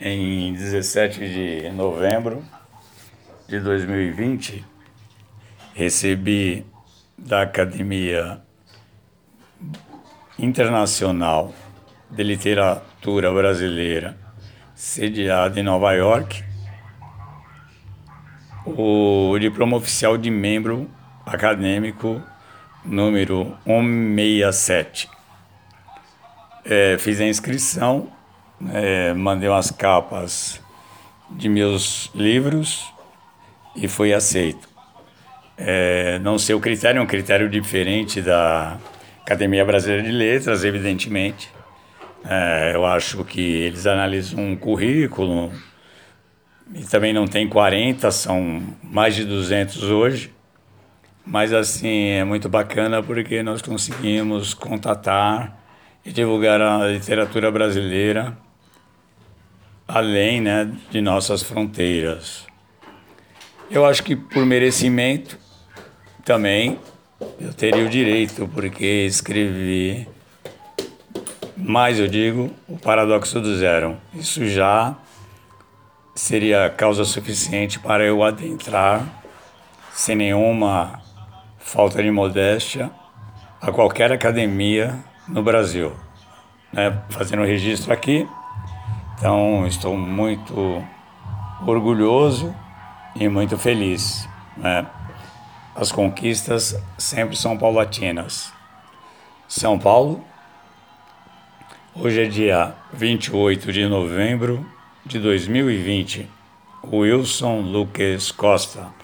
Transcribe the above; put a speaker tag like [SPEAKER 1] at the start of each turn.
[SPEAKER 1] em 17 de novembro de 2020, recebi da Academia Internacional de Literatura Brasileira, sediada em Nova York, o diploma oficial de membro acadêmico número 167. É, fiz a inscrição, é, mandei umas capas de meus livros e foi aceito. É, não sei o critério, é um critério diferente da Academia Brasileira de Letras, evidentemente. É, eu acho que eles analisam um currículo e também não tem 40, são mais de 200 hoje. Mas assim, é muito bacana porque nós conseguimos contatar e divulgar a literatura brasileira além né, de nossas fronteiras. Eu acho que por merecimento também eu teria o direito, porque escrevi mais, eu digo, o paradoxo do zero. Isso já seria causa suficiente para eu adentrar sem nenhuma falta de modéstia a qualquer academia no Brasil. Né? Fazendo o registro aqui, então estou muito orgulhoso e muito feliz. Né? As conquistas sempre são paulatinas. São Paulo, hoje é dia 28 de novembro de 2020. Wilson Lucas Costa.